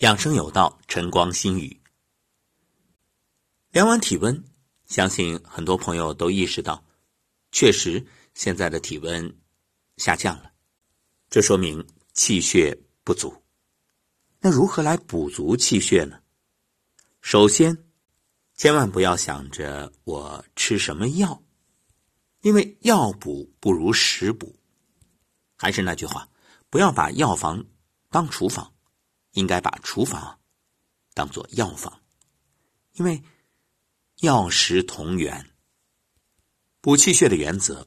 养生有道，晨光心语。量完体温，相信很多朋友都意识到，确实现在的体温下降了，这说明气血不足。那如何来补足气血呢？首先，千万不要想着我吃什么药，因为药补不如食补。还是那句话，不要把药房当厨房。应该把厨房当做药房，因为药食同源。补气血的原则：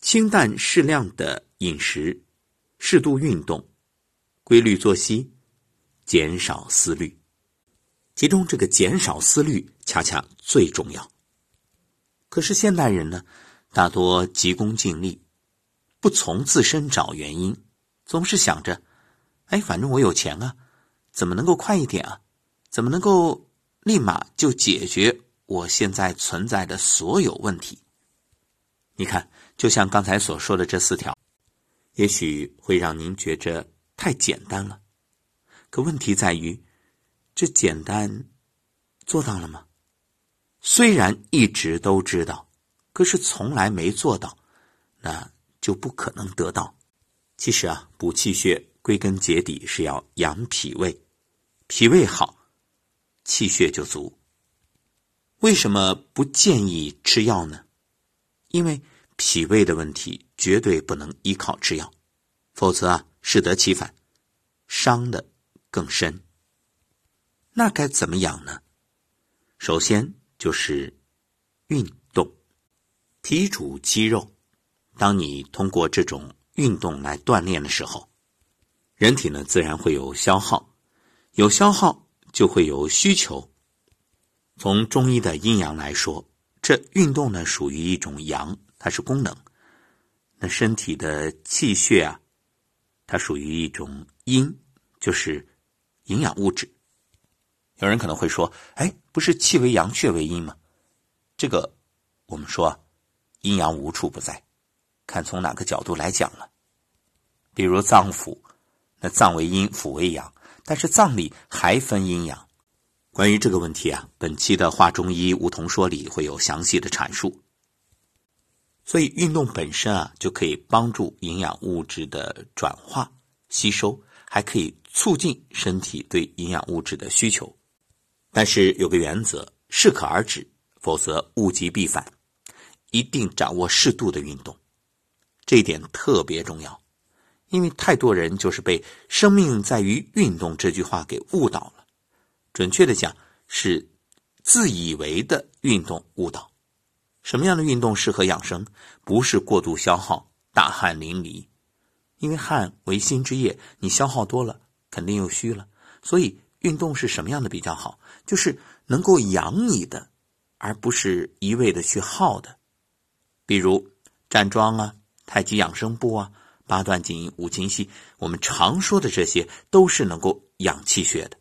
清淡适量的饮食，适度运动，规律作息，减少思虑。其中这个减少思虑恰恰最重要。可是现代人呢，大多急功近利，不从自身找原因，总是想着：哎，反正我有钱啊。怎么能够快一点啊？怎么能够立马就解决我现在存在的所有问题？你看，就像刚才所说的这四条，也许会让您觉着太简单了。可问题在于，这简单做到了吗？虽然一直都知道，可是从来没做到，那就不可能得到。其实啊，补气血归根结底是要养脾胃。脾胃好，气血就足。为什么不建议吃药呢？因为脾胃的问题绝对不能依靠吃药，否则啊适得其反，伤的更深。那该怎么养呢？首先就是运动。脾主肌肉，当你通过这种运动来锻炼的时候，人体呢自然会有消耗。有消耗就会有需求。从中医的阴阳来说，这运动呢属于一种阳，它是功能；那身体的气血啊，它属于一种阴，就是营养物质。有人可能会说：“哎，不是气为阳，血为阴吗？”这个我们说阴阳无处不在，看从哪个角度来讲了。比如脏腑，那脏为阴，腑为阳。但是脏里还分阴阳，关于这个问题啊，本期的《话中医梧桐说》里会有详细的阐述。所以运动本身啊，就可以帮助营养物质的转化吸收，还可以促进身体对营养物质的需求。但是有个原则，适可而止，否则物极必反。一定掌握适度的运动，这一点特别重要。因为太多人就是被“生命在于运动”这句话给误导了，准确的讲是自以为的运动误导。什么样的运动适合养生？不是过度消耗、大汗淋漓，因为汗为心之液，你消耗多了肯定又虚了。所以运动是什么样的比较好？就是能够养你的，而不是一味的去耗的。比如站桩啊、太极养生步啊。八段锦、五禽戏，我们常说的这些都是能够养气血的。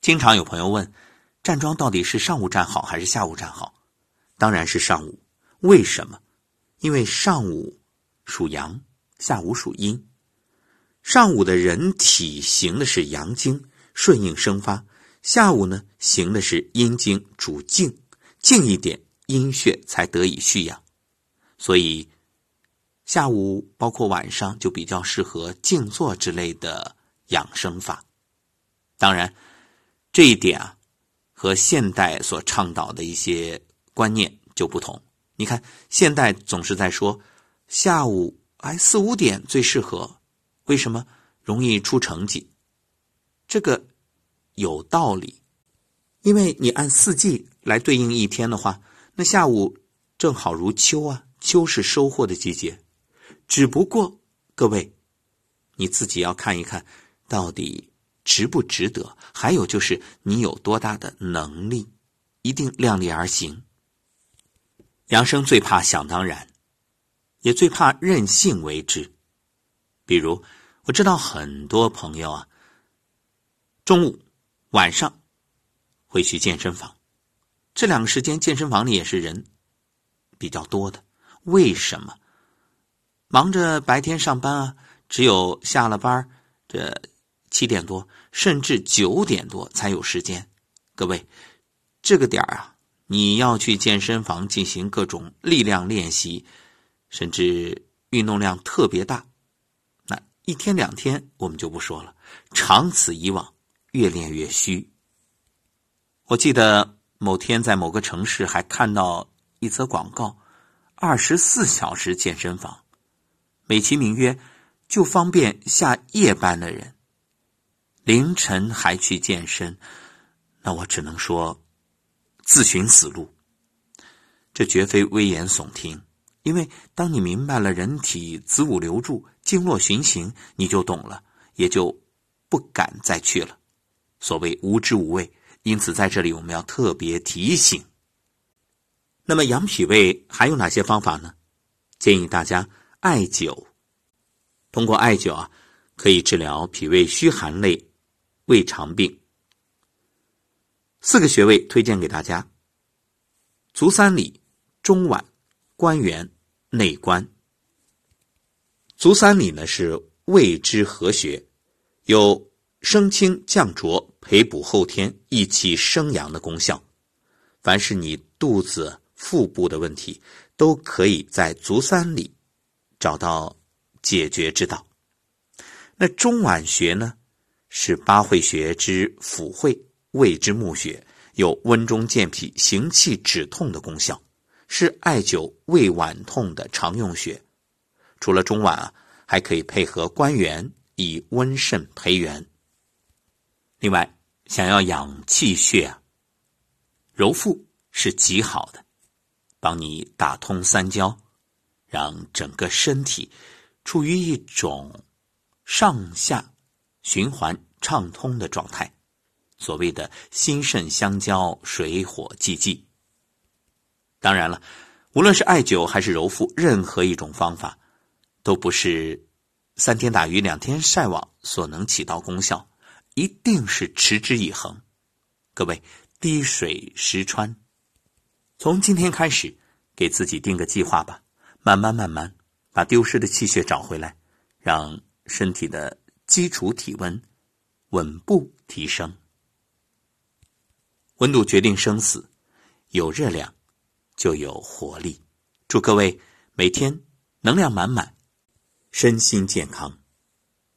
经常有朋友问，站桩到底是上午站好还是下午站好？当然是上午。为什么？因为上午属阳，下午属阴。上午的人体行的是阳经，顺应生发；下午呢，行的是阴经，主静，静一点，阴血才得以蓄养。所以。下午包括晚上就比较适合静坐之类的养生法。当然，这一点啊，和现代所倡导的一些观念就不同。你看，现代总是在说下午哎四五点最适合，为什么容易出成绩？这个有道理，因为你按四季来对应一天的话，那下午正好如秋啊，秋是收获的季节。只不过，各位，你自己要看一看，到底值不值得？还有就是你有多大的能力，一定量力而行。养生最怕想当然，也最怕任性为之。比如，我知道很多朋友啊，中午、晚上会去健身房，这两个时间健身房里也是人比较多的。为什么？忙着白天上班啊，只有下了班这七点多，甚至九点多才有时间。各位，这个点啊，你要去健身房进行各种力量练习，甚至运动量特别大，那一天两天我们就不说了，长此以往，越练越虚。我记得某天在某个城市还看到一则广告：二十四小时健身房，美其名曰就方便下夜班的人，凌晨还去健身，那我只能说自寻死路。这绝非危言耸听，因为当你明白了人体子午流注、经络循行，你就懂了，也就不敢再去了。所谓无知无畏。因此，在这里我们要特别提醒。那么养脾胃还有哪些方法呢？建议大家艾灸。通过艾灸啊，可以治疗脾胃虚寒类胃肠病。四个穴位推荐给大家：足三里、中脘、关元、内关。足三里呢是胃之合穴，有升清降浊。培补后天益气生阳的功效，凡是你肚子、腹部的问题，都可以在足三里找到解决之道。那中脘穴呢，是八会穴之府会，胃之募穴，有温中健脾、行气止痛的功效，是艾灸胃脘痛的常用穴。除了中脘啊，还可以配合关元，以温肾培元。另外，想要养气血啊，揉腹是极好的，帮你打通三焦，让整个身体处于一种上下循环畅通的状态。所谓的心肾相交，水火既济。当然了，无论是艾灸还是揉腹，任何一种方法，都不是三天打鱼两天晒网所能起到功效。一定是持之以恒，各位滴水石穿。从今天开始，给自己定个计划吧，慢慢慢慢把丢失的气血找回来，让身体的基础体温稳步提升。温度决定生死，有热量就有活力。祝各位每天能量满满，身心健康。